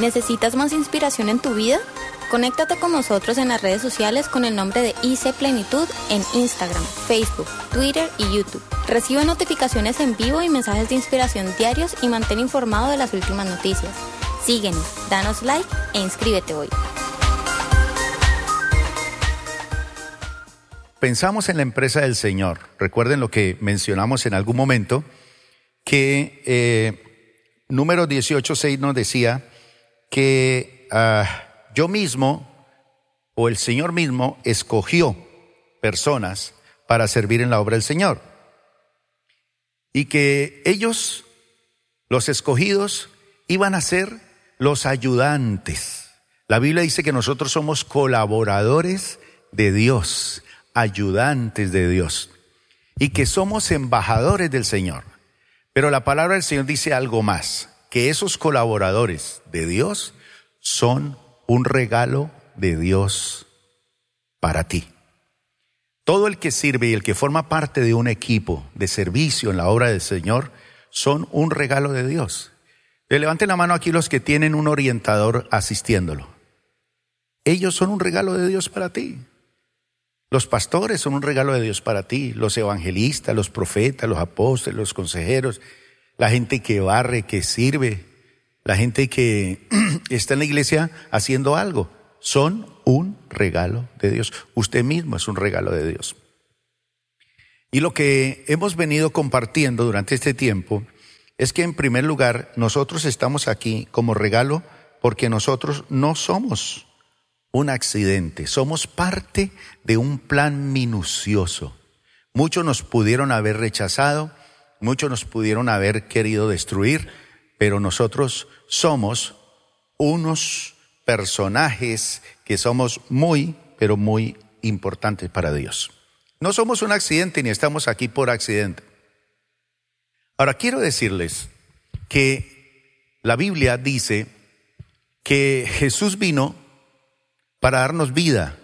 ¿Necesitas más inspiración en tu vida? Conéctate con nosotros en las redes sociales con el nombre de IC Plenitud en Instagram, Facebook, Twitter y YouTube. Recibe notificaciones en vivo y mensajes de inspiración diarios y mantén informado de las últimas noticias. Síguenos, danos like e inscríbete hoy. Pensamos en la empresa del Señor. Recuerden lo que mencionamos en algún momento, que eh, número 18.6 nos decía que ah, yo mismo o el Señor mismo escogió personas para servir en la obra del Señor. Y que ellos, los escogidos, iban a ser los ayudantes. La Biblia dice que nosotros somos colaboradores de Dios, ayudantes de Dios, y que somos embajadores del Señor. Pero la palabra del Señor dice algo más que esos colaboradores de Dios son un regalo de Dios para ti. Todo el que sirve y el que forma parte de un equipo de servicio en la obra del Señor son un regalo de Dios. levanten la mano aquí los que tienen un orientador asistiéndolo. Ellos son un regalo de Dios para ti. Los pastores son un regalo de Dios para ti, los evangelistas, los profetas, los apóstoles, los consejeros, la gente que barre, que sirve, la gente que está en la iglesia haciendo algo. Son un regalo de Dios. Usted mismo es un regalo de Dios. Y lo que hemos venido compartiendo durante este tiempo es que en primer lugar nosotros estamos aquí como regalo porque nosotros no somos un accidente, somos parte de un plan minucioso. Muchos nos pudieron haber rechazado, Muchos nos pudieron haber querido destruir, pero nosotros somos unos personajes que somos muy, pero muy importantes para Dios. No somos un accidente ni estamos aquí por accidente. Ahora quiero decirles que la Biblia dice que Jesús vino para darnos vida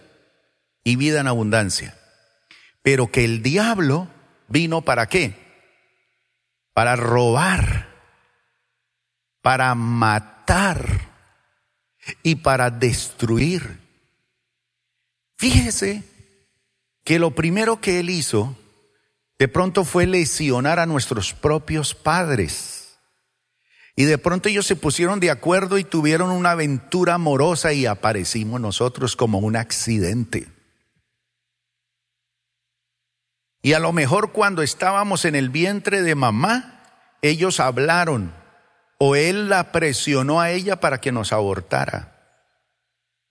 y vida en abundancia, pero que el diablo vino para qué? Para robar, para matar y para destruir. Fíjese que lo primero que él hizo de pronto fue lesionar a nuestros propios padres. Y de pronto ellos se pusieron de acuerdo y tuvieron una aventura amorosa y aparecimos nosotros como un accidente. Y a lo mejor cuando estábamos en el vientre de mamá, ellos hablaron o él la presionó a ella para que nos abortara.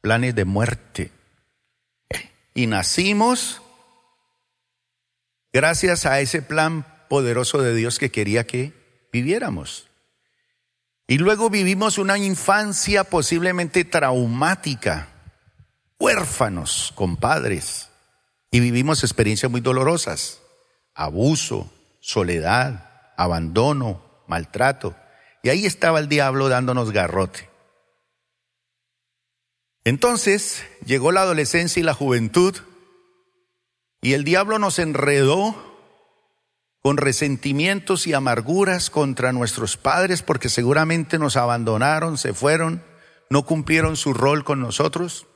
Planes de muerte. Y nacimos gracias a ese plan poderoso de Dios que quería que viviéramos. Y luego vivimos una infancia posiblemente traumática, huérfanos con padres y vivimos experiencias muy dolorosas, abuso, soledad, abandono, maltrato. Y ahí estaba el diablo dándonos garrote. Entonces llegó la adolescencia y la juventud y el diablo nos enredó con resentimientos y amarguras contra nuestros padres porque seguramente nos abandonaron, se fueron, no cumplieron su rol con nosotros.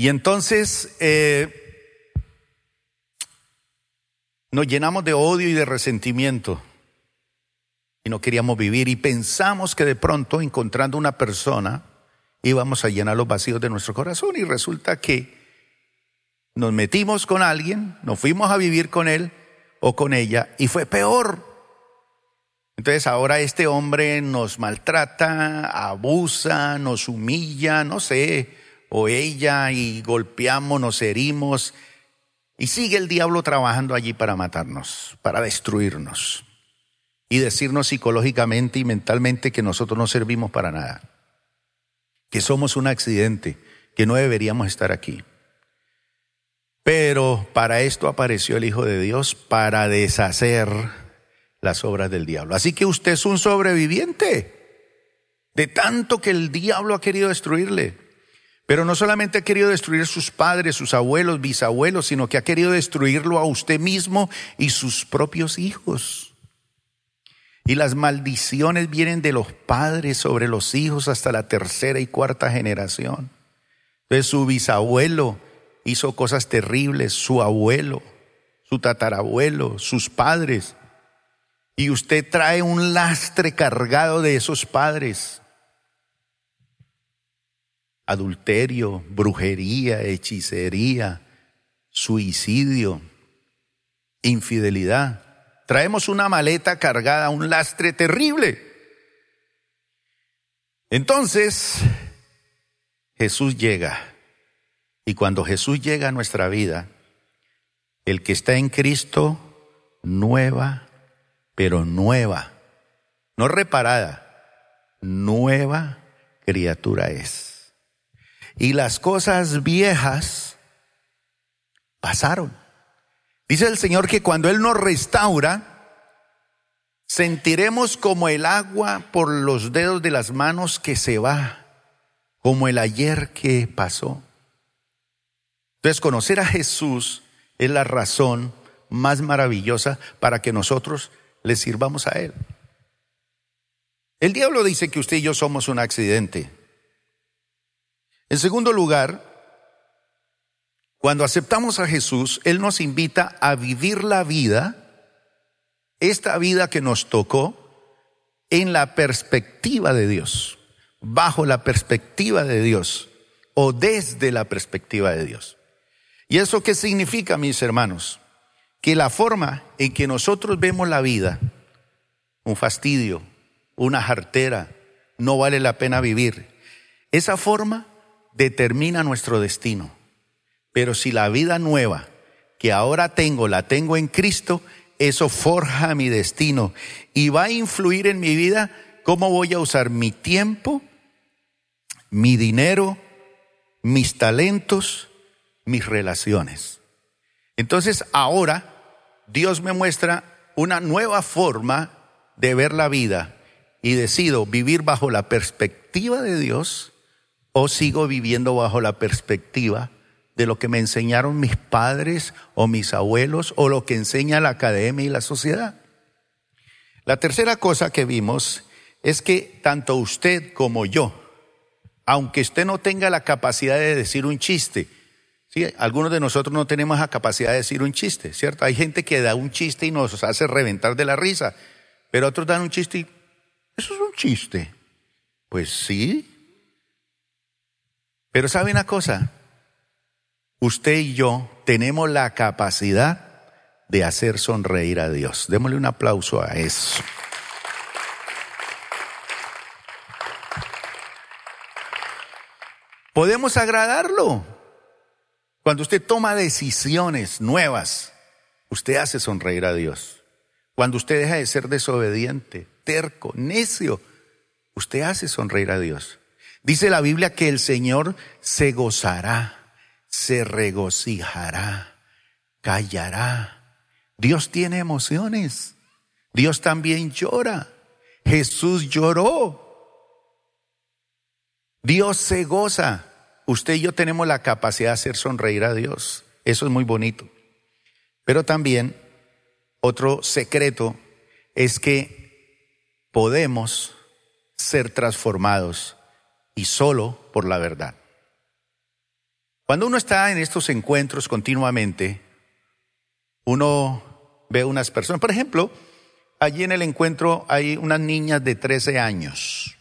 Y entonces eh, nos llenamos de odio y de resentimiento. Y no queríamos vivir y pensamos que de pronto encontrando una persona íbamos a llenar los vacíos de nuestro corazón. Y resulta que nos metimos con alguien, nos fuimos a vivir con él o con ella y fue peor. Entonces ahora este hombre nos maltrata, abusa, nos humilla, no sé, o ella y golpeamos, nos herimos y sigue el diablo trabajando allí para matarnos, para destruirnos y decirnos psicológicamente y mentalmente que nosotros no servimos para nada, que somos un accidente, que no deberíamos estar aquí. Pero para esto apareció el Hijo de Dios, para deshacer las obras del diablo. Así que usted es un sobreviviente de tanto que el diablo ha querido destruirle. Pero no solamente ha querido destruir sus padres, sus abuelos, bisabuelos, sino que ha querido destruirlo a usted mismo y sus propios hijos. Y las maldiciones vienen de los padres sobre los hijos hasta la tercera y cuarta generación. Entonces su bisabuelo hizo cosas terribles, su abuelo, su tatarabuelo, sus padres. Y usted trae un lastre cargado de esos padres. Adulterio, brujería, hechicería, suicidio, infidelidad. Traemos una maleta cargada, un lastre terrible. Entonces, Jesús llega. Y cuando Jesús llega a nuestra vida, el que está en Cristo, nueva, pero nueva, no reparada, nueva criatura es. Y las cosas viejas pasaron. Dice el Señor que cuando Él nos restaura, sentiremos como el agua por los dedos de las manos que se va, como el ayer que pasó. Entonces, conocer a Jesús es la razón más maravillosa para que nosotros le sirvamos a Él. El diablo dice que usted y yo somos un accidente. En segundo lugar, cuando aceptamos a Jesús, Él nos invita a vivir la vida, esta vida que nos tocó, en la perspectiva de Dios, bajo la perspectiva de Dios o desde la perspectiva de Dios. ¿Y eso qué significa, mis hermanos? Que la forma en que nosotros vemos la vida, un fastidio, una jartera, no vale la pena vivir, esa forma determina nuestro destino. Pero si la vida nueva que ahora tengo la tengo en Cristo, eso forja mi destino y va a influir en mi vida cómo voy a usar mi tiempo, mi dinero, mis talentos, mis relaciones. Entonces ahora Dios me muestra una nueva forma de ver la vida y decido vivir bajo la perspectiva de Dios o sigo viviendo bajo la perspectiva de lo que me enseñaron mis padres o mis abuelos o lo que enseña la academia y la sociedad. La tercera cosa que vimos es que tanto usted como yo, aunque usted no tenga la capacidad de decir un chiste, algunos de nosotros no tenemos la capacidad de decir un chiste, ¿cierto? Hay gente que da un chiste y nos hace reventar de la risa, pero otros dan un chiste y, eso es un chiste. Pues sí. Pero ¿sabe una cosa? usted y yo tenemos la capacidad de hacer sonreír a Dios. Démosle un aplauso a eso. Podemos agradarlo. Cuando usted toma decisiones nuevas, usted hace sonreír a Dios. Cuando usted deja de ser desobediente, terco, necio, usted hace sonreír a Dios. Dice la Biblia que el Señor se gozará se regocijará, callará. Dios tiene emociones. Dios también llora. Jesús lloró. Dios se goza. Usted y yo tenemos la capacidad de hacer sonreír a Dios. Eso es muy bonito. Pero también otro secreto es que podemos ser transformados y solo por la verdad. Cuando uno está en estos encuentros continuamente, uno ve unas personas, por ejemplo, allí en el encuentro hay unas niñas de 13 años.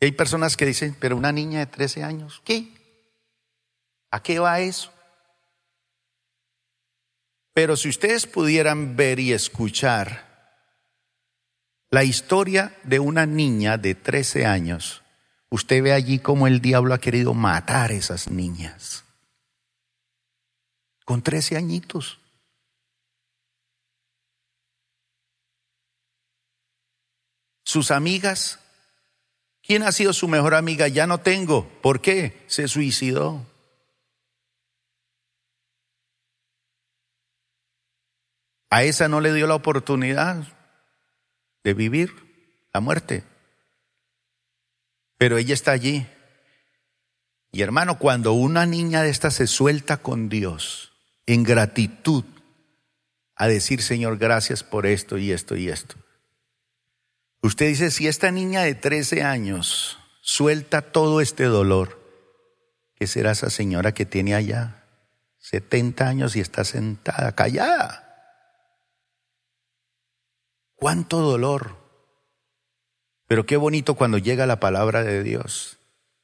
Y hay personas que dicen, pero una niña de 13 años, ¿qué? ¿A qué va eso? Pero si ustedes pudieran ver y escuchar la historia de una niña de 13 años, Usted ve allí cómo el diablo ha querido matar a esas niñas. Con 13 añitos. Sus amigas. ¿Quién ha sido su mejor amiga? Ya no tengo. ¿Por qué? Se suicidó. A esa no le dio la oportunidad de vivir la muerte pero ella está allí. Y hermano, cuando una niña de esta se suelta con Dios en gratitud a decir, Señor, gracias por esto y esto y esto, Usted dice, si esta niña de 13 años suelta todo este dolor, ¿qué será esa señora que tiene allá 70 años y está sentada, callada? ¿Cuánto dolor? Pero qué bonito cuando llega la palabra de Dios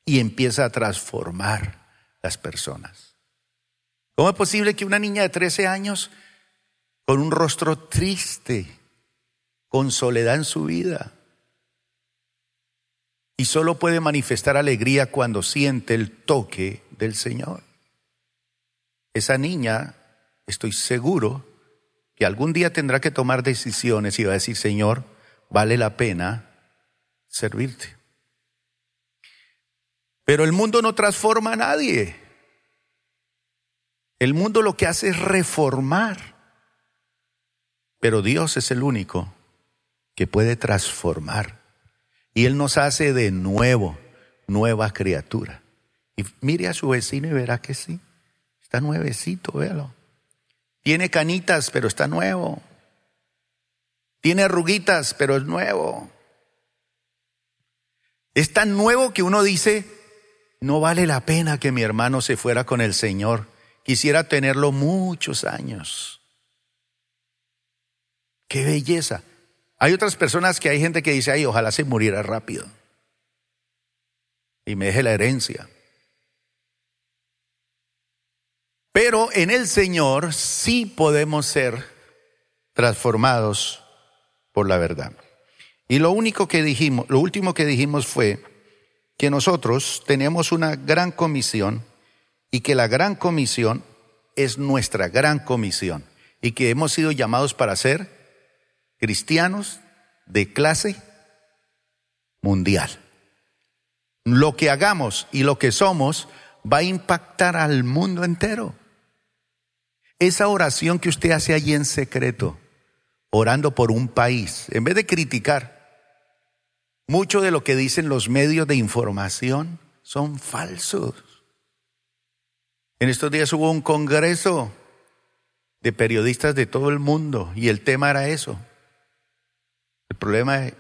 y empieza a transformar las personas. ¿Cómo es posible que una niña de 13 años con un rostro triste, con soledad en su vida, y solo puede manifestar alegría cuando siente el toque del Señor. Esa niña, estoy seguro, que algún día tendrá que tomar decisiones y va a decir, Señor, vale la pena servirte. Pero el mundo no transforma a nadie. El mundo lo que hace es reformar. Pero Dios es el único que puede transformar. Y Él nos hace de nuevo, nueva criatura. Y mire a su vecino y verá que sí. Está nuevecito, véalo. Tiene canitas, pero está nuevo. Tiene arruguitas, pero es nuevo. Es tan nuevo que uno dice, no vale la pena que mi hermano se fuera con el Señor. Quisiera tenerlo muchos años. Qué belleza. Hay otras personas que hay gente que dice, ay, ojalá se muriera rápido y me deje la herencia. Pero en el Señor sí podemos ser transformados por la verdad. Y lo único que dijimos, lo último que dijimos fue que nosotros tenemos una gran comisión y que la gran comisión es nuestra gran comisión y que hemos sido llamados para ser cristianos de clase mundial. Lo que hagamos y lo que somos va a impactar al mundo entero. Esa oración que usted hace allí en secreto, orando por un país, en vez de criticar, mucho de lo que dicen los medios de información son falsos. En estos días hubo un congreso de periodistas de todo el mundo y el tema era eso, el problema es,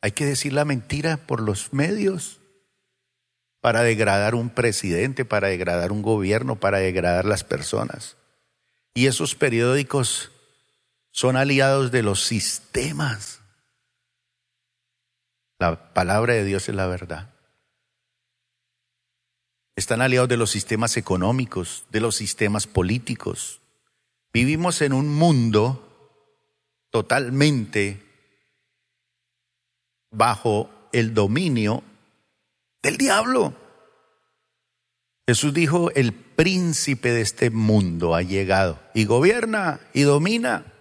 hay que decir la mentira por los medios para degradar un presidente, para degradar un gobierno, para degradar las personas. Y esos periódicos son aliados de los sistemas. La palabra de Dios es la verdad. Están aliados de los sistemas económicos, de los sistemas políticos. Vivimos en un mundo totalmente bajo el dominio del diablo. Jesús dijo, el príncipe de este mundo ha llegado y gobierna y domina.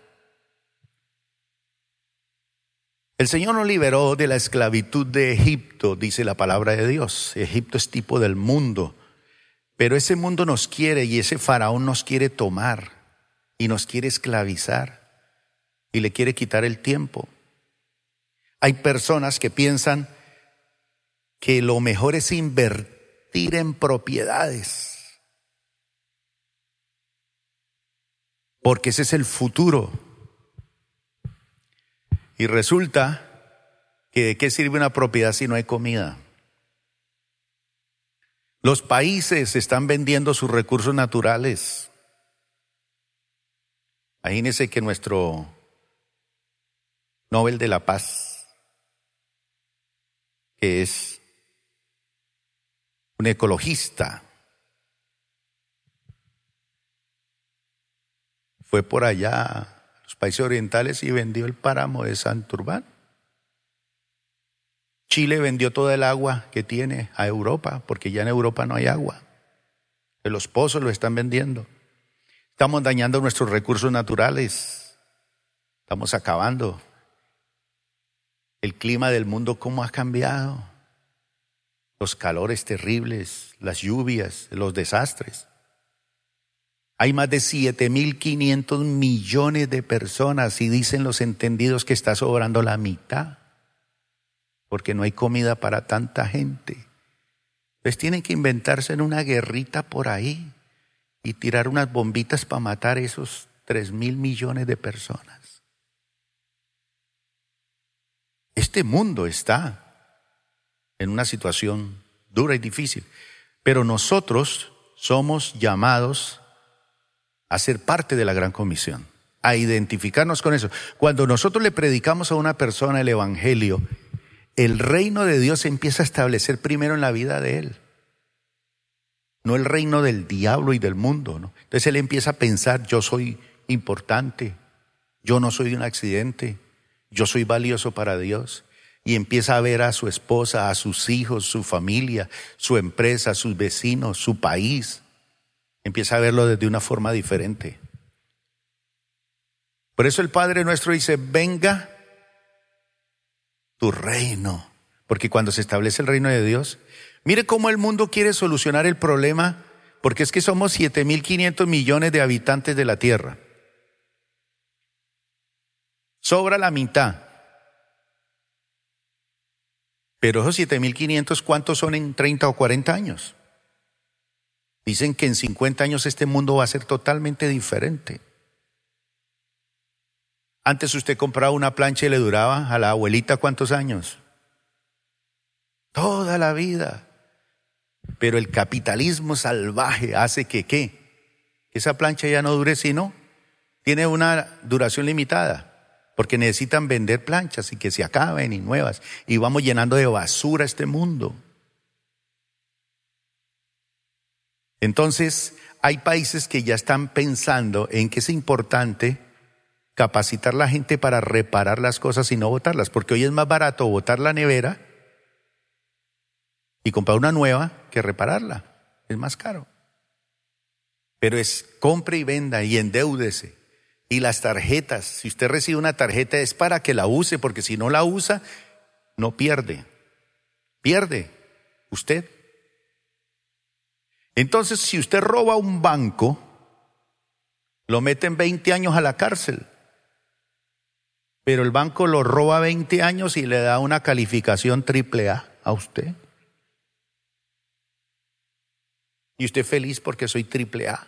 El Señor nos liberó de la esclavitud de Egipto, dice la palabra de Dios. Egipto es tipo del mundo, pero ese mundo nos quiere y ese faraón nos quiere tomar y nos quiere esclavizar y le quiere quitar el tiempo. Hay personas que piensan que lo mejor es invertir en propiedades, porque ese es el futuro. Y resulta que de qué sirve una propiedad si no hay comida. Los países están vendiendo sus recursos naturales. Imagínense que nuestro Nobel de la Paz que es un ecologista. Fue por allá países orientales y vendió el páramo de Santurbán. Chile vendió toda el agua que tiene a Europa, porque ya en Europa no hay agua. Los pozos lo están vendiendo. Estamos dañando nuestros recursos naturales. Estamos acabando el clima del mundo, cómo ha cambiado. Los calores terribles, las lluvias, los desastres. Hay más de 7.500 millones de personas y dicen los entendidos que está sobrando la mitad, porque no hay comida para tanta gente. Pues tienen que inventarse en una guerrita por ahí y tirar unas bombitas para matar esos 3 mil millones de personas. Este mundo está en una situación dura y difícil, pero nosotros somos llamados a ser parte de la gran comisión, a identificarnos con eso. Cuando nosotros le predicamos a una persona el Evangelio, el reino de Dios se empieza a establecer primero en la vida de él, no el reino del diablo y del mundo. ¿no? Entonces él empieza a pensar, yo soy importante, yo no soy un accidente, yo soy valioso para Dios. Y empieza a ver a su esposa, a sus hijos, su familia, su empresa, sus vecinos, su país. Empieza a verlo desde una forma diferente. Por eso el Padre nuestro dice, venga tu reino. Porque cuando se establece el reino de Dios, mire cómo el mundo quiere solucionar el problema, porque es que somos 7.500 millones de habitantes de la tierra. Sobra la mitad. Pero esos 7.500, ¿cuántos son en 30 o 40 años? Dicen que en 50 años este mundo va a ser totalmente diferente. Antes usted compraba una plancha y le duraba a la abuelita cuántos años? Toda la vida. Pero el capitalismo salvaje hace que qué? esa plancha ya no dure sino, tiene una duración limitada, porque necesitan vender planchas y que se acaben y nuevas. Y vamos llenando de basura este mundo. Entonces, hay países que ya están pensando en que es importante capacitar a la gente para reparar las cosas y no botarlas, porque hoy es más barato botar la nevera y comprar una nueva que repararla. Es más caro. Pero es compre y venda y endeúdese. Y las tarjetas, si usted recibe una tarjeta es para que la use, porque si no la usa, no pierde. Pierde usted. Entonces, si usted roba un banco, lo meten 20 años a la cárcel pero el banco lo roba 20 años y le da una calificación triple A a usted. Y usted feliz porque soy triple A.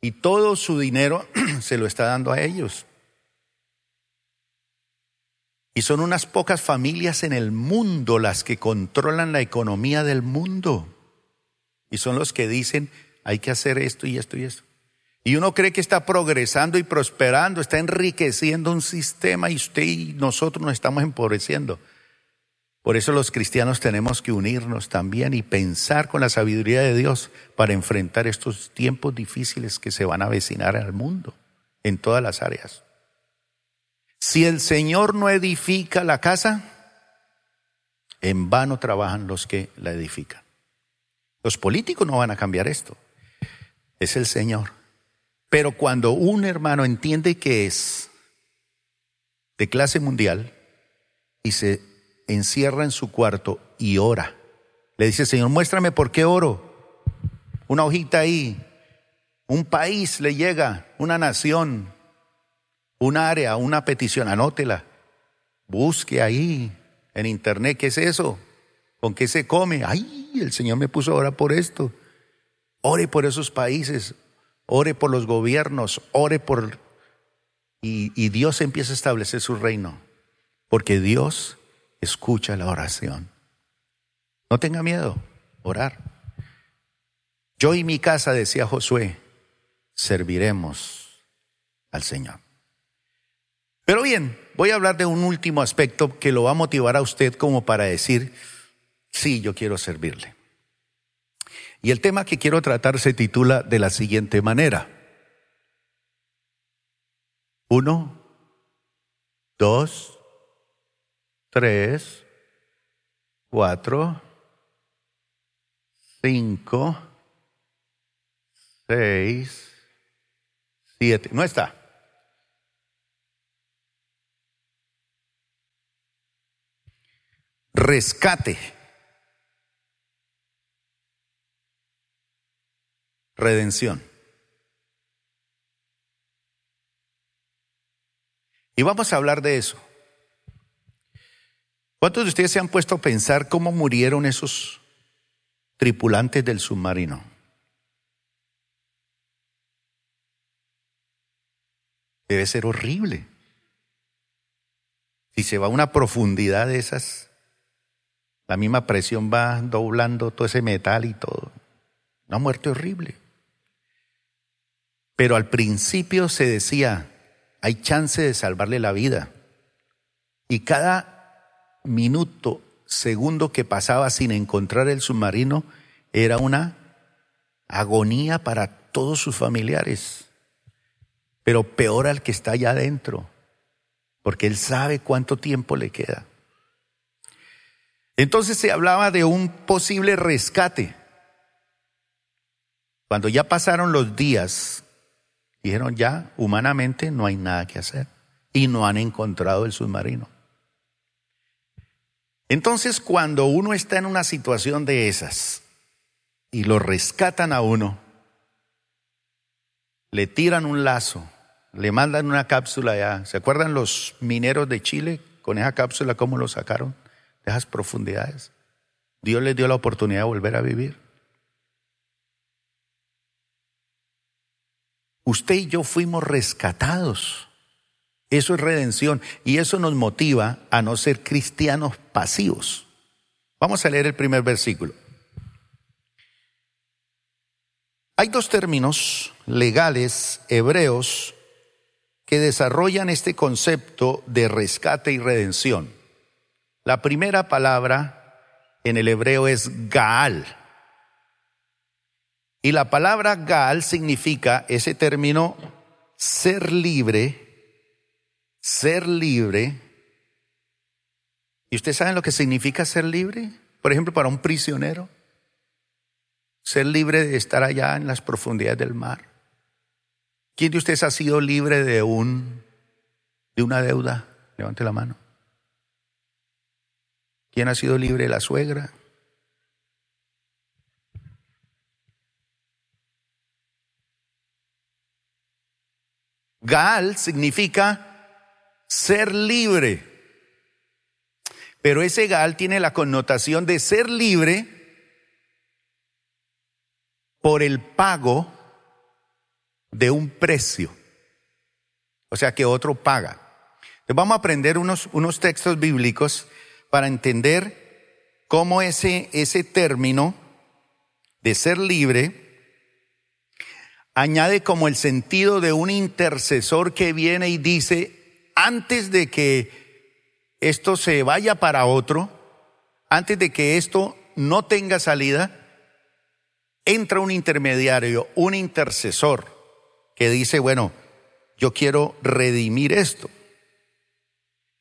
Y todo su dinero se lo está dando a ellos. Y son unas pocas familias en el mundo las que controlan la economía del mundo. Y son los que dicen, hay que hacer esto y esto y esto. Y uno cree que está progresando y prosperando, está enriqueciendo un sistema y usted y nosotros nos estamos empobreciendo. Por eso los cristianos tenemos que unirnos también y pensar con la sabiduría de Dios para enfrentar estos tiempos difíciles que se van a avecinar al mundo, en todas las áreas. Si el Señor no edifica la casa, en vano trabajan los que la edifican. Los políticos no van a cambiar esto. Es el Señor. Pero cuando un hermano entiende que es de clase mundial y se encierra en su cuarto y ora, le dice, Señor, muéstrame por qué oro. Una hojita ahí, un país le llega, una nación, un área, una petición, anótela. Busque ahí en internet, ¿qué es eso? ¿Con qué se come? Ay, el Señor me puso a orar por esto. Ore por esos países, ore por los gobiernos, ore por... Y, Dios empieza a establecer su reino, porque Dios escucha la oración. No tenga miedo, orar. Yo y mi casa, decía Josué, serviremos al Señor. Pero bien, voy a hablar de un último aspecto que lo va a motivar a usted como para decir, sí, yo quiero servirle. Y el tema que quiero tratar se titula de la siguiente manera. Uno, dos, tres, cuatro, cinco, seis, siete. No está. Rescate. Redención. Y vamos a hablar de eso. ¿Cuántos de ustedes se han puesto a pensar cómo murieron esos tripulantes del submarino? Debe ser horrible. Si se va a una profundidad de esas, la misma presión va doblando todo ese metal y todo. Una muerte horrible. Pero al principio se decía, hay chance de salvarle la vida. Y cada minuto, segundo que pasaba sin encontrar el submarino, era una agonía para todos sus familiares. Pero peor al que está allá adentro, porque él sabe cuánto tiempo le queda. Entonces se hablaba de un posible rescate. Cuando ya pasaron los días, dijeron ya, humanamente no hay nada que hacer. Y no han encontrado el submarino. Entonces, cuando uno está en una situación de esas y lo rescatan a uno, le tiran un lazo, le mandan una cápsula ya. ¿Se acuerdan los mineros de Chile con esa cápsula cómo lo sacaron de esas profundidades? Dios les dio la oportunidad de volver a vivir. Usted y yo fuimos rescatados. Eso es redención y eso nos motiva a no ser cristianos pasivos. Vamos a leer el primer versículo. Hay dos términos legales hebreos que desarrollan este concepto de rescate y redención. La primera palabra en el hebreo es Gaal. Y la palabra Gaal significa ese término ser libre ser libre. ¿Y ustedes saben lo que significa ser libre? Por ejemplo, para un prisionero. Ser libre de estar allá en las profundidades del mar. ¿Quién de ustedes ha sido libre de un de una deuda? Levante la mano. ¿Quién ha sido libre de la suegra? Gaal significa ser libre. Pero ese gal tiene la connotación de ser libre por el pago de un precio. O sea que otro paga. Entonces vamos a aprender unos, unos textos bíblicos para entender cómo ese, ese término de ser libre añade como el sentido de un intercesor que viene y dice, antes de que esto se vaya para otro, antes de que esto no tenga salida, entra un intermediario, un intercesor, que dice, bueno, yo quiero redimir esto.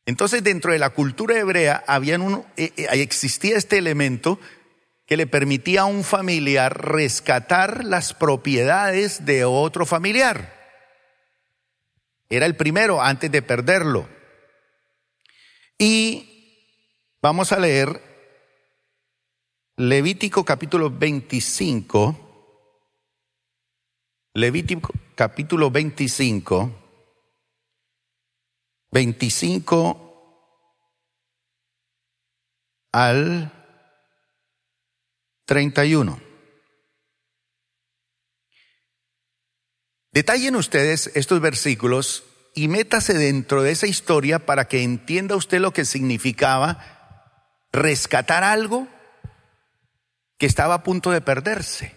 Entonces dentro de la cultura hebrea había un, eh, eh, existía este elemento que le permitía a un familiar rescatar las propiedades de otro familiar. Era el primero antes de perderlo. Y vamos a leer Levítico capítulo 25. Levítico capítulo 25. 25 al 31. Detallen ustedes estos versículos y métase dentro de esa historia para que entienda usted lo que significaba rescatar algo que estaba a punto de perderse.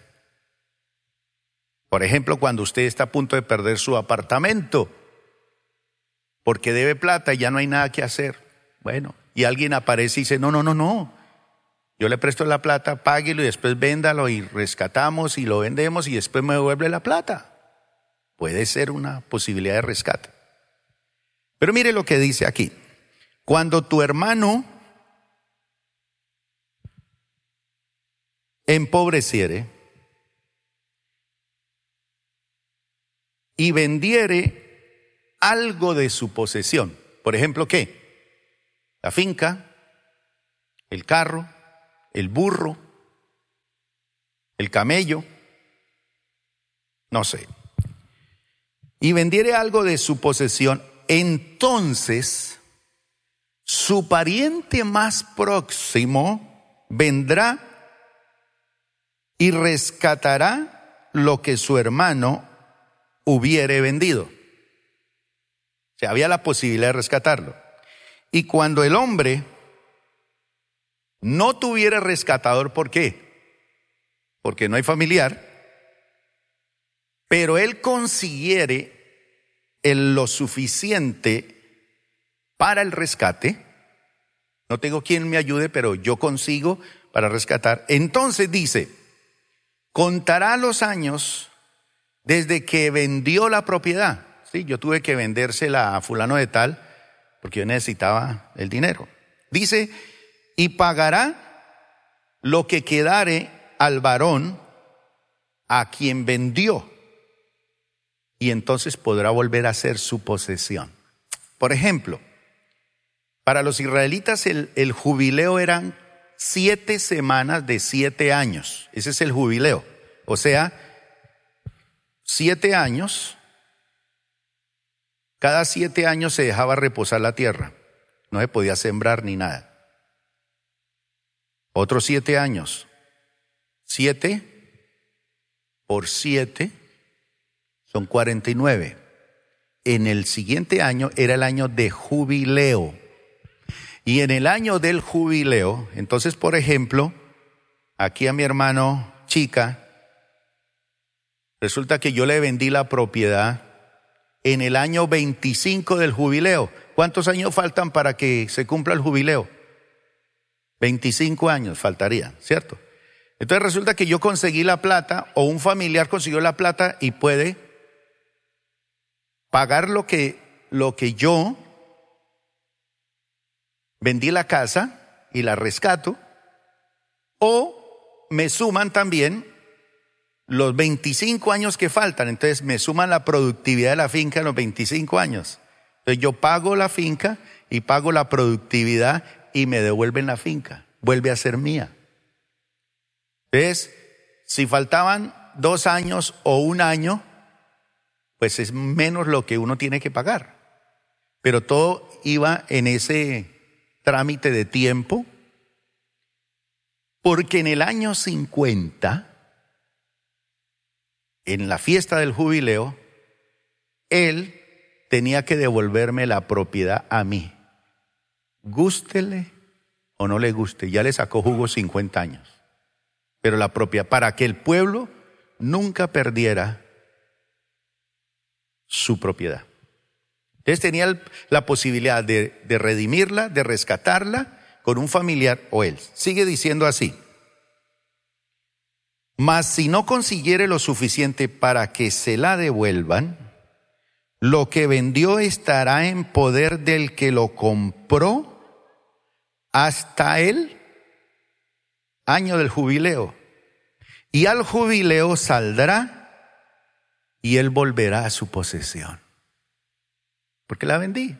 Por ejemplo, cuando usted está a punto de perder su apartamento porque debe plata y ya no hay nada que hacer. Bueno, y alguien aparece y dice, no, no, no, no. Yo le presto la plata, páguelo y después véndalo y rescatamos y lo vendemos y después me devuelve la plata. Puede ser una posibilidad de rescate. Pero mire lo que dice aquí. Cuando tu hermano empobreciere y vendiere algo de su posesión, por ejemplo, ¿qué? La finca, el carro, el burro, el camello, no sé y vendiere algo de su posesión, entonces su pariente más próximo vendrá y rescatará lo que su hermano hubiere vendido. O sea, había la posibilidad de rescatarlo. Y cuando el hombre no tuviera rescatador, ¿por qué? Porque no hay familiar, pero él consiguiere lo suficiente para el rescate, no tengo quien me ayude, pero yo consigo para rescatar, entonces dice, contará los años desde que vendió la propiedad. Sí, yo tuve que vendérsela a fulano de tal porque yo necesitaba el dinero. Dice, y pagará lo que quedare al varón a quien vendió. Y entonces podrá volver a ser su posesión. Por ejemplo, para los israelitas el, el jubileo eran siete semanas de siete años. Ese es el jubileo. O sea, siete años, cada siete años se dejaba reposar la tierra, no se podía sembrar ni nada. Otros siete años, siete por siete son cuarenta y nueve. En el siguiente año era el año de jubileo. Y en el año del jubileo, entonces, por ejemplo, aquí a mi hermano chica, Resulta que yo le vendí la propiedad en el año 25 del jubileo. ¿Cuántos años faltan para que se cumpla el jubileo? 25 años faltaría, ¿cierto? Entonces resulta que yo conseguí la plata o un familiar consiguió la plata y puede pagar lo que, lo que yo vendí la casa y la rescato o me suman también los 25 años que faltan, entonces me suman la productividad de la finca en los 25 años. Entonces yo pago la finca y pago la productividad y me devuelven la finca, vuelve a ser mía. Entonces, si faltaban dos años o un año, pues es menos lo que uno tiene que pagar. Pero todo iba en ese trámite de tiempo, porque en el año 50, en la fiesta del jubileo, él tenía que devolverme la propiedad a mí. Gústele o no le guste, ya le sacó jugo 50 años. Pero la propiedad, para que el pueblo nunca perdiera su propiedad. Entonces tenía la posibilidad de, de redimirla, de rescatarla con un familiar o él. Sigue diciendo así. Mas si no consiguiere lo suficiente para que se la devuelvan, lo que vendió estará en poder del que lo compró hasta el año del jubileo. Y al jubileo saldrá y él volverá a su posesión. Porque la vendí.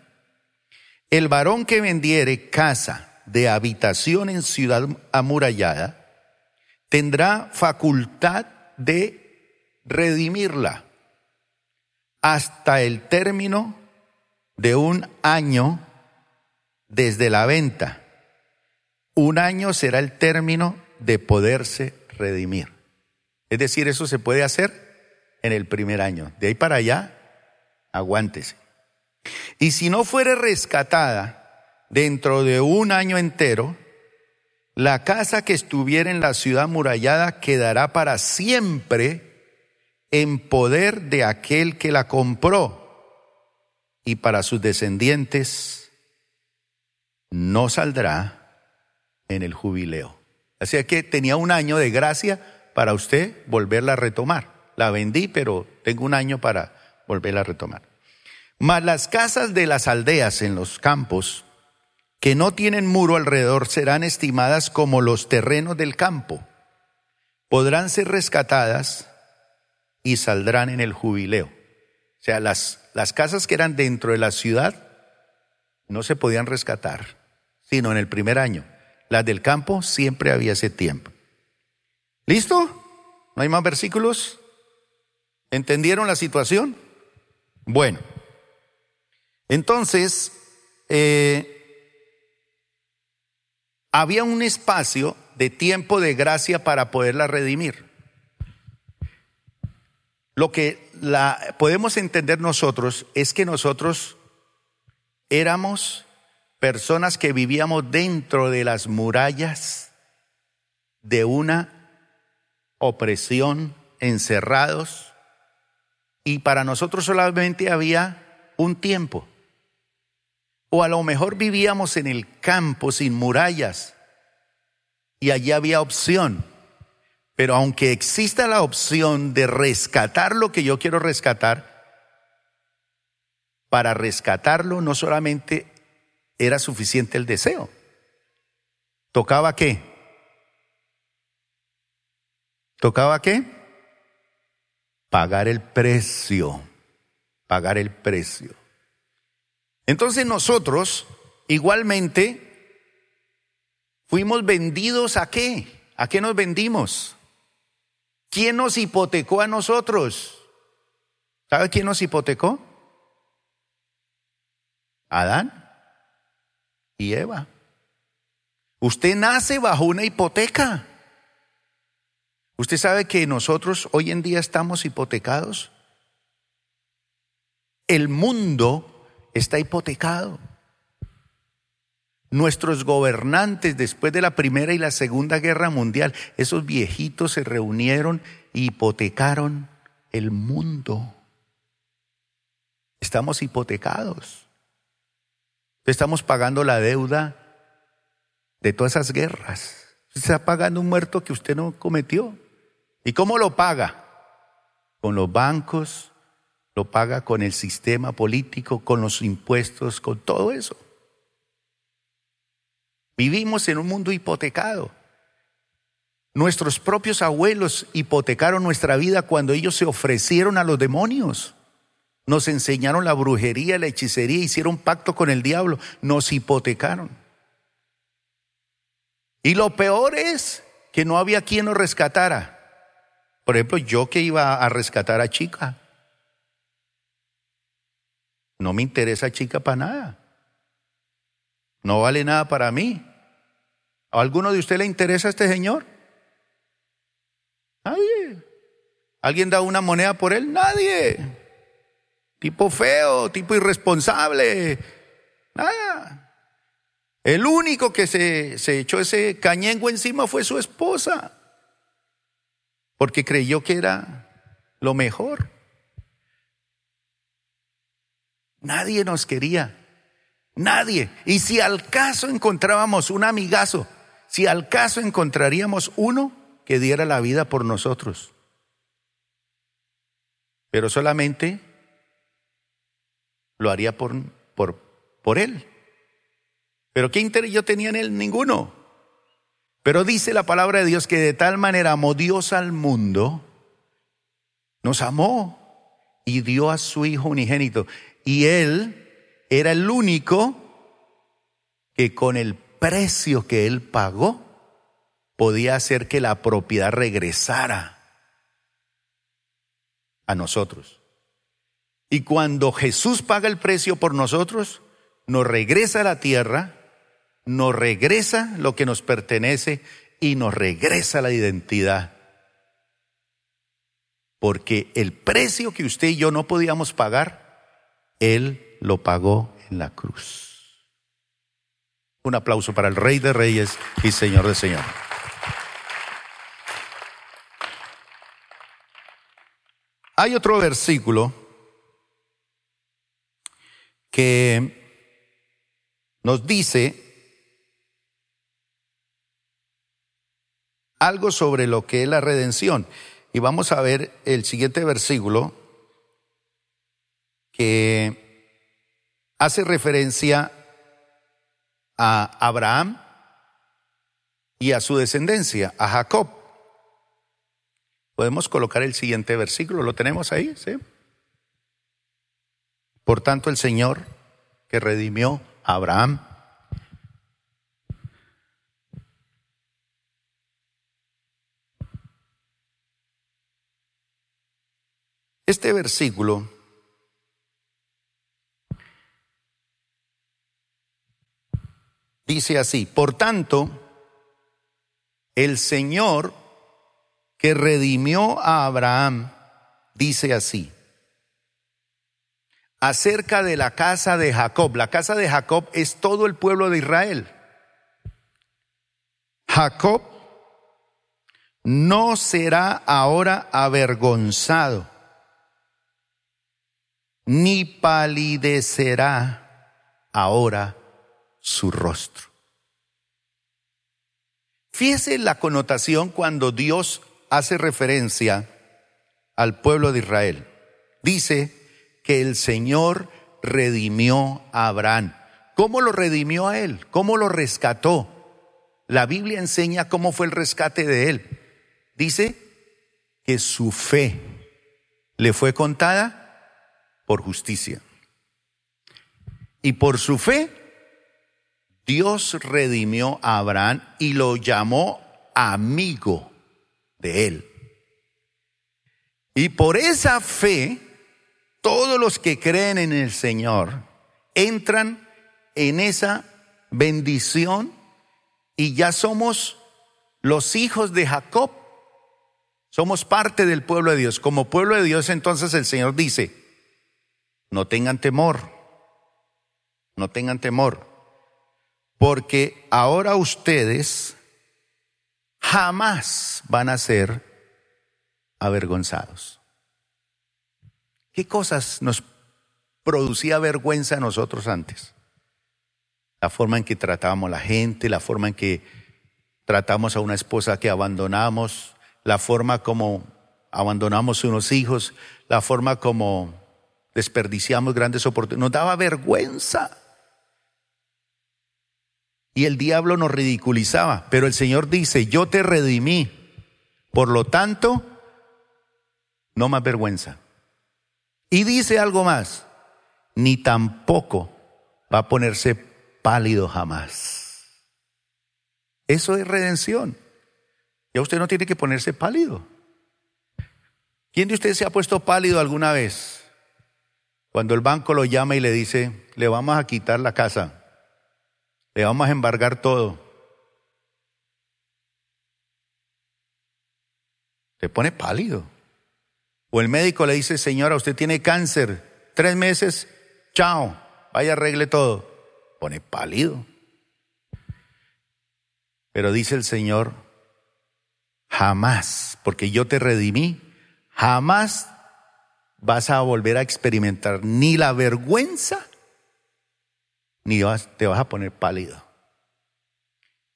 El varón que vendiere casa de habitación en ciudad amurallada, tendrá facultad de redimirla hasta el término de un año desde la venta. Un año será el término de poderse redimir. Es decir, eso se puede hacer en el primer año. De ahí para allá, aguántese. Y si no fuere rescatada dentro de un año entero, la casa que estuviera en la ciudad murallada quedará para siempre en poder de aquel que la compró y para sus descendientes no saldrá en el jubileo. Así que tenía un año de gracia para usted volverla a retomar. La vendí, pero tengo un año para volverla a retomar. Mas las casas de las aldeas en los campos que no tienen muro alrededor serán estimadas como los terrenos del campo. Podrán ser rescatadas y saldrán en el jubileo. O sea, las, las casas que eran dentro de la ciudad no se podían rescatar, sino en el primer año. Las del campo siempre había ese tiempo. ¿Listo? ¿No hay más versículos? ¿Entendieron la situación? Bueno, entonces, eh, había un espacio de tiempo de gracia para poderla redimir. Lo que la podemos entender nosotros es que nosotros éramos personas que vivíamos dentro de las murallas de una opresión, encerrados, y para nosotros solamente había un tiempo. O a lo mejor vivíamos en el campo sin murallas y allí había opción. Pero aunque exista la opción de rescatar lo que yo quiero rescatar, para rescatarlo no solamente era suficiente el deseo. ¿Tocaba qué? ¿Tocaba qué? Pagar el precio, pagar el precio. Entonces nosotros igualmente fuimos vendidos a qué? ¿A qué nos vendimos? ¿Quién nos hipotecó a nosotros? ¿Sabe quién nos hipotecó? Adán y Eva. Usted nace bajo una hipoteca. ¿Usted sabe que nosotros hoy en día estamos hipotecados? El mundo está hipotecado. Nuestros gobernantes después de la Primera y la Segunda Guerra Mundial, esos viejitos se reunieron y hipotecaron el mundo. Estamos hipotecados. Estamos pagando la deuda de todas esas guerras. Usted está pagando un muerto que usted no cometió. ¿Y cómo lo paga? Con los bancos, lo paga con el sistema político, con los impuestos, con todo eso. Vivimos en un mundo hipotecado. Nuestros propios abuelos hipotecaron nuestra vida cuando ellos se ofrecieron a los demonios. Nos enseñaron la brujería, la hechicería, hicieron pacto con el diablo, nos hipotecaron. Y lo peor es que no había quien nos rescatara. Por ejemplo, yo que iba a rescatar a chica. No me interesa chica para nada. No vale nada para mí. ¿A alguno de ustedes le interesa este señor? Nadie. ¿Alguien da una moneda por él? Nadie. Tipo feo, tipo irresponsable. Nada. El único que se, se echó ese cañengo encima fue su esposa. Porque creyó que era lo mejor. Nadie nos quería. Nadie. Y si al caso encontrábamos un amigazo si al caso encontraríamos uno que diera la vida por nosotros. Pero solamente lo haría por, por, por él. Pero ¿qué interés yo tenía en él? Ninguno. Pero dice la palabra de Dios que de tal manera amó Dios al mundo, nos amó y dio a su Hijo unigénito. Y él era el único que con el precio que él pagó podía hacer que la propiedad regresara a nosotros. Y cuando Jesús paga el precio por nosotros, nos regresa a la tierra, nos regresa lo que nos pertenece y nos regresa la identidad. Porque el precio que usted y yo no podíamos pagar, Él lo pagó en la cruz. Un aplauso para el Rey de Reyes y Señor de Señor. Hay otro versículo que nos dice algo sobre lo que es la redención. Y vamos a ver el siguiente versículo que hace referencia a Abraham y a su descendencia, a Jacob. Podemos colocar el siguiente versículo, lo tenemos ahí, ¿sí? Por tanto, el Señor que redimió a Abraham. Este versículo dice así, por tanto, el Señor que redimió a Abraham dice así, acerca de la casa de Jacob. La casa de Jacob es todo el pueblo de Israel. Jacob no será ahora avergonzado, ni palidecerá ahora su rostro. Fíjese la connotación cuando Dios hace referencia al pueblo de Israel. Dice que el Señor redimió a Abraham. ¿Cómo lo redimió a él? ¿Cómo lo rescató? La Biblia enseña cómo fue el rescate de él. Dice que su fe le fue contada por justicia. Y por su fe, Dios redimió a Abraham y lo llamó amigo de él. Y por esa fe, todos los que creen en el Señor entran en esa bendición y ya somos los hijos de Jacob. Somos parte del pueblo de Dios. Como pueblo de Dios entonces el Señor dice, no tengan temor, no tengan temor, porque ahora ustedes jamás van a ser avergonzados. ¿Qué cosas nos producía vergüenza a nosotros antes? La forma en que tratábamos a la gente, la forma en que tratamos a una esposa que abandonamos, la forma como abandonamos unos hijos, la forma como desperdiciamos grandes oportunidades. Nos daba vergüenza. Y el diablo nos ridiculizaba. Pero el Señor dice, yo te redimí. Por lo tanto, no más vergüenza. Y dice algo más, ni tampoco va a ponerse pálido jamás. Eso es redención. Ya usted no tiene que ponerse pálido. ¿Quién de ustedes se ha puesto pálido alguna vez? Cuando el banco lo llama y le dice, le vamos a quitar la casa, le vamos a embargar todo. Se pone pálido. O el médico le dice, señora, usted tiene cáncer, tres meses, chao, vaya arregle todo. Pone pálido. Pero dice el Señor, jamás, porque yo te redimí, jamás vas a volver a experimentar ni la vergüenza, ni te vas a poner pálido.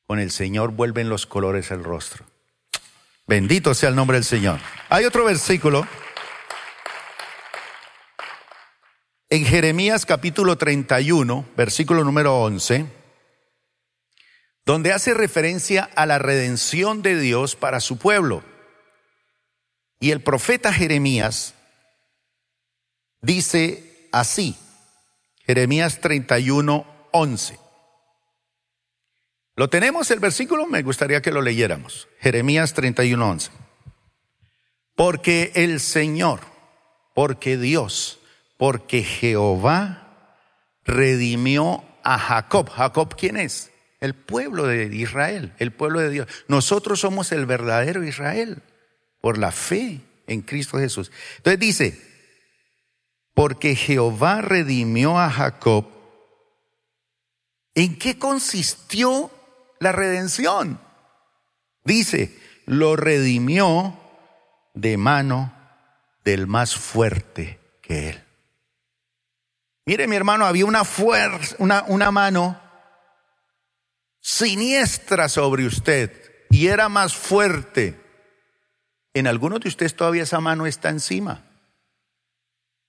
Con el Señor vuelven los colores al rostro. Bendito sea el nombre del Señor. Hay otro versículo en Jeremías capítulo 31, versículo número 11 donde hace referencia a la redención de Dios para su pueblo. Y el profeta Jeremías dice así, Jeremías 31, 11. ¿Lo tenemos el versículo? Me gustaría que lo leyéramos. Jeremías 31, 11. Porque el Señor, porque Dios, porque Jehová redimió a Jacob. ¿Jacob quién es? el pueblo de Israel, el pueblo de Dios. Nosotros somos el verdadero Israel por la fe en Cristo Jesús. Entonces dice, porque Jehová redimió a Jacob. ¿En qué consistió la redención? Dice, lo redimió de mano del más fuerte que él. Mire, mi hermano, había una fuerza, una, una mano siniestra sobre usted y era más fuerte, en algunos de ustedes todavía esa mano está encima.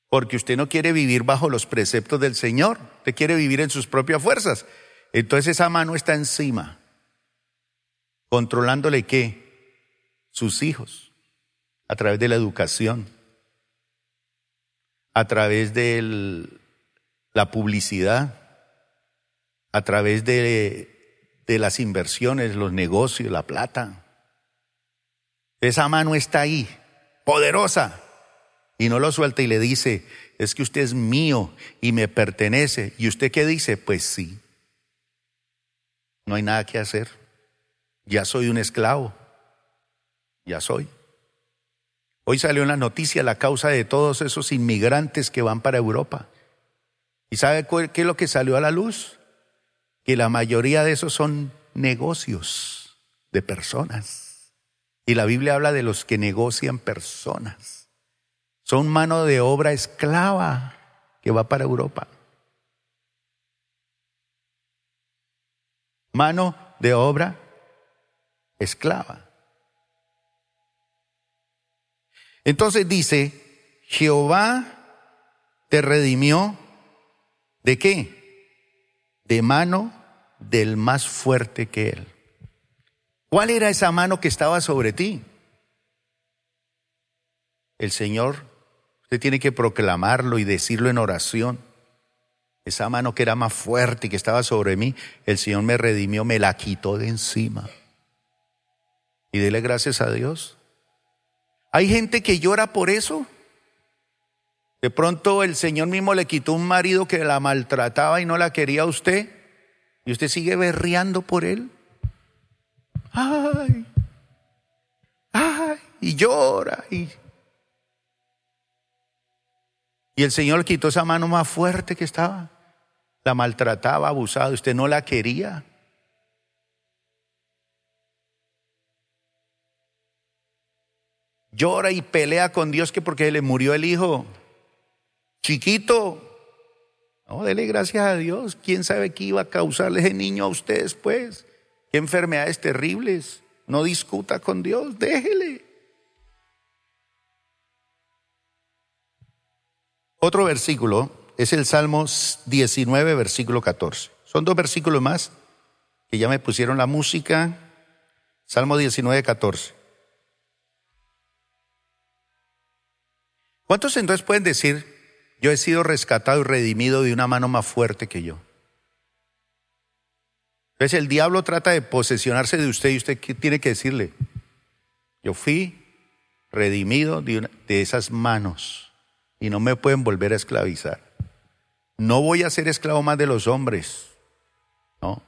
Porque usted no quiere vivir bajo los preceptos del Señor, usted quiere vivir en sus propias fuerzas. Entonces esa mano está encima, controlándole qué? Sus hijos, a través de la educación, a través de la publicidad, a través de de las inversiones, los negocios, la plata. Esa mano está ahí, poderosa, y no lo suelta y le dice, es que usted es mío y me pertenece. ¿Y usted qué dice? Pues sí. No hay nada que hacer. Ya soy un esclavo. Ya soy. Hoy salió en la noticia la causa de todos esos inmigrantes que van para Europa. ¿Y sabe qué es lo que salió a la luz? Que la mayoría de esos son negocios de personas. Y la Biblia habla de los que negocian personas. Son mano de obra esclava que va para Europa. Mano de obra esclava. Entonces dice, Jehová te redimió de qué? De mano del más fuerte que él. ¿Cuál era esa mano que estaba sobre ti? El Señor, usted tiene que proclamarlo y decirlo en oración. Esa mano que era más fuerte y que estaba sobre mí, el Señor me redimió, me la quitó de encima. Y dele gracias a Dios. Hay gente que llora por eso. De pronto el Señor mismo le quitó un marido que la maltrataba y no la quería a usted. Y usted sigue berreando por él. Ay, ay, y llora. Y, y el Señor quitó esa mano más fuerte que estaba. La maltrataba, abusaba. Usted no la quería. llora y pelea con Dios que porque le murió el hijo chiquito. No, dele gracias a Dios. ¿Quién sabe qué iba a causarle ese niño a usted después? ¿Qué enfermedades terribles? No discuta con Dios, déjele. Otro versículo es el Salmo 19, versículo 14. Son dos versículos más que ya me pusieron la música. Salmo 19, 14. ¿Cuántos entonces pueden decir, yo he sido rescatado y redimido de una mano más fuerte que yo? Entonces el diablo trata de posesionarse de usted y usted tiene que decirle, yo fui redimido de, de esas manos y no me pueden volver a esclavizar. No voy a ser esclavo más de los hombres, ¿no?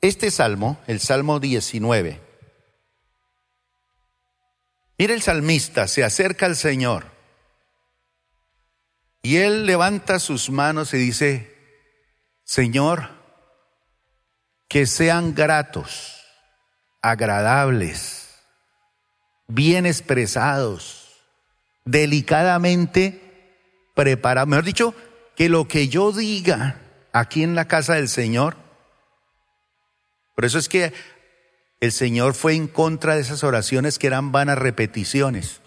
Este salmo, el Salmo 19, Mira el salmista, se acerca al Señor y él levanta sus manos y dice, Señor, que sean gratos, agradables, bien expresados, delicadamente preparados. Mejor dicho, que lo que yo diga aquí en la casa del Señor, por eso es que el Señor fue en contra de esas oraciones que eran vanas repeticiones.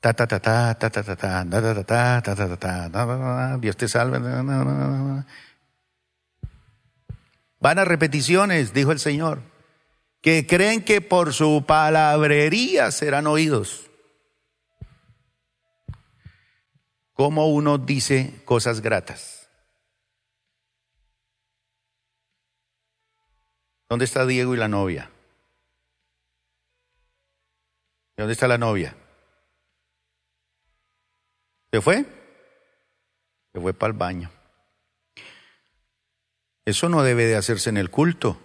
Ta ta ta ta ta ta ta ta ta ta ta ta ta Dios te salve. Vanas repeticiones, dijo el Señor, que creen que por su palabrería serán oídos. ¿Cómo uno dice cosas gratas? ¿Dónde está Diego y la novia? ¿Dónde está la novia? ¿Se fue? Se fue para el baño. Eso no debe de hacerse en el culto.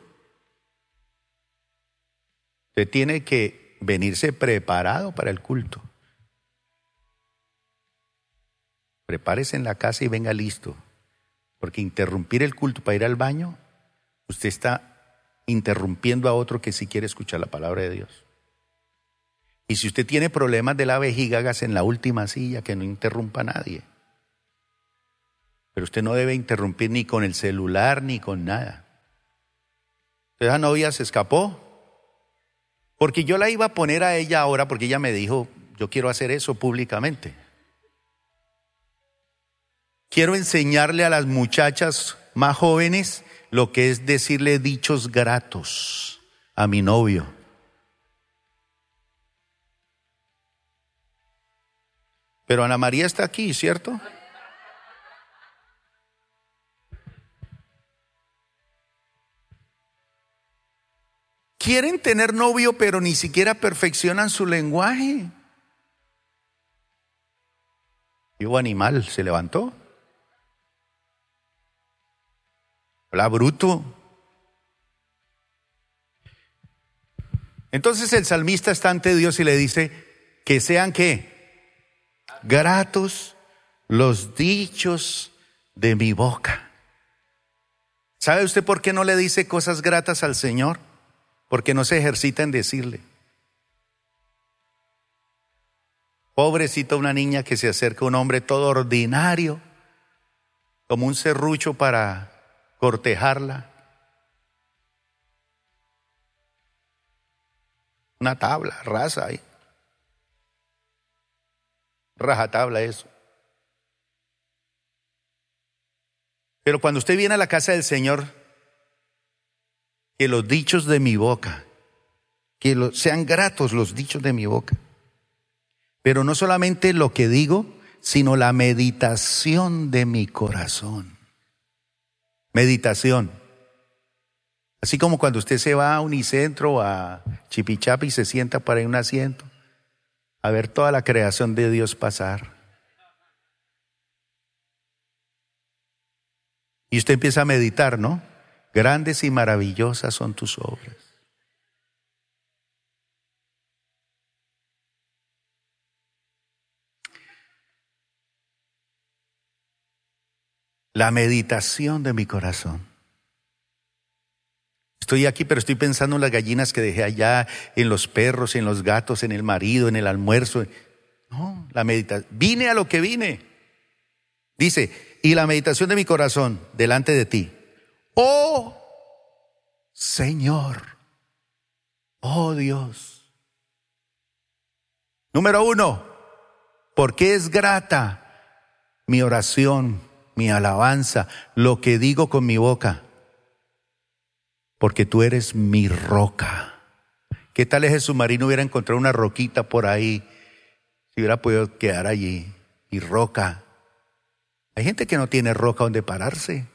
Usted tiene que venirse preparado para el culto. Prepárese en la casa y venga listo. Porque interrumpir el culto para ir al baño, usted está interrumpiendo a otro que sí quiere escuchar la palabra de Dios. Y si usted tiene problemas de la vejiga, hágase en la última silla, que no interrumpa a nadie. Pero usted no debe interrumpir ni con el celular ni con nada. Esa novia se escapó. Porque yo la iba a poner a ella ahora porque ella me dijo, yo quiero hacer eso públicamente. Quiero enseñarle a las muchachas más jóvenes lo que es decirle dichos gratos a mi novio. Pero Ana María está aquí, ¿cierto? Quieren tener novio, pero ni siquiera perfeccionan su lenguaje. Vivo animal se levantó. Hola, bruto. Entonces el salmista está ante Dios y le dice, que sean qué? gratos los dichos de mi boca. ¿Sabe usted por qué no le dice cosas gratas al Señor? Porque no se ejercita en decirle. Pobrecita una niña que se acerca a un hombre todo ordinario, como un serrucho para cortejarla. Una tabla, raza ahí. Rajatabla eso. Pero cuando usted viene a la casa del Señor, que los dichos de mi boca, que sean gratos los dichos de mi boca. Pero no solamente lo que digo, sino la meditación de mi corazón. Meditación. Así como cuando usted se va a Unicentro, a Chipichapi y se sienta para un asiento, a ver toda la creación de Dios pasar. Y usted empieza a meditar, ¿no? Grandes y maravillosas son tus obras. La meditación de mi corazón. Estoy aquí, pero estoy pensando en las gallinas que dejé allá, en los perros, en los gatos, en el marido, en el almuerzo. No, la meditación. Vine a lo que vine. Dice, y la meditación de mi corazón delante de ti. Oh Señor, oh Dios. Número uno, porque es grata mi oración, mi alabanza, lo que digo con mi boca porque tú eres mi roca. ¿Qué tal es el submarino hubiera encontrado una roquita por ahí? Si hubiera podido quedar allí. Y roca. Hay gente que no tiene roca donde pararse.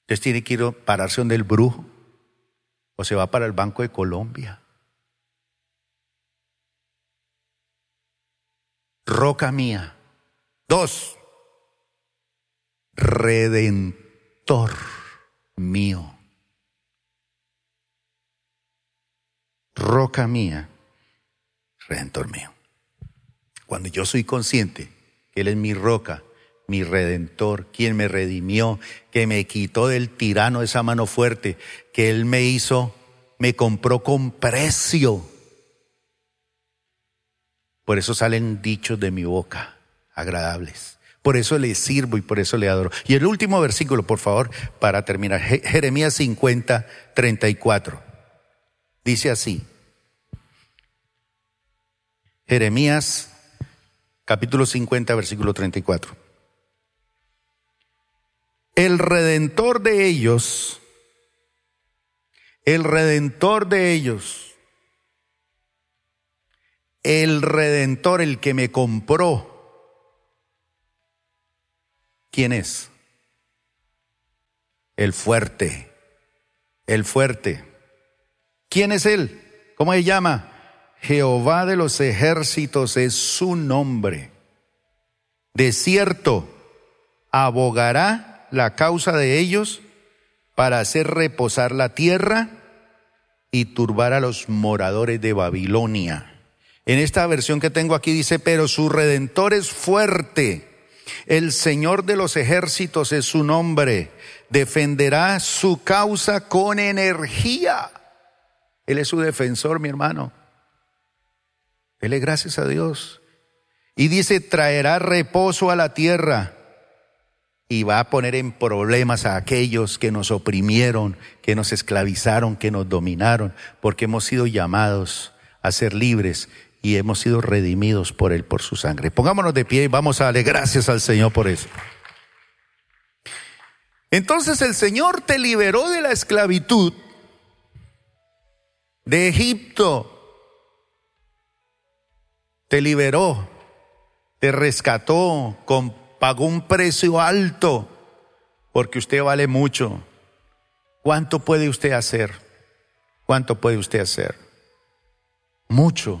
Entonces tiene que ir a pararse donde el brujo. O se va para el Banco de Colombia. Roca mía. Dos. Redentor mío. roca mía, redentor mío. Cuando yo soy consciente que Él es mi roca, mi redentor, quien me redimió, que me quitó del tirano esa mano fuerte, que Él me hizo, me compró con precio. Por eso salen dichos de mi boca, agradables. Por eso le sirvo y por eso le adoro. Y el último versículo, por favor, para terminar. Jeremías 50, 34. Dice así. Jeremías capítulo 50, versículo 34. El redentor de ellos, el redentor de ellos, el redentor, el que me compró, ¿quién es? El fuerte, el fuerte. ¿Quién es Él? ¿Cómo se llama? Jehová de los ejércitos es su nombre. De cierto, abogará la causa de ellos para hacer reposar la tierra y turbar a los moradores de Babilonia. En esta versión que tengo aquí dice, pero su redentor es fuerte. El Señor de los ejércitos es su nombre. Defenderá su causa con energía. Él es su defensor, mi hermano. Dele gracias a Dios. Y dice, traerá reposo a la tierra y va a poner en problemas a aquellos que nos oprimieron, que nos esclavizaron, que nos dominaron, porque hemos sido llamados a ser libres y hemos sido redimidos por Él, por su sangre. Pongámonos de pie y vamos a darle gracias al Señor por eso. Entonces el Señor te liberó de la esclavitud de Egipto. Te liberó, te rescató, con, pagó un precio alto, porque usted vale mucho. ¿Cuánto puede usted hacer? ¿Cuánto puede usted hacer? Mucho,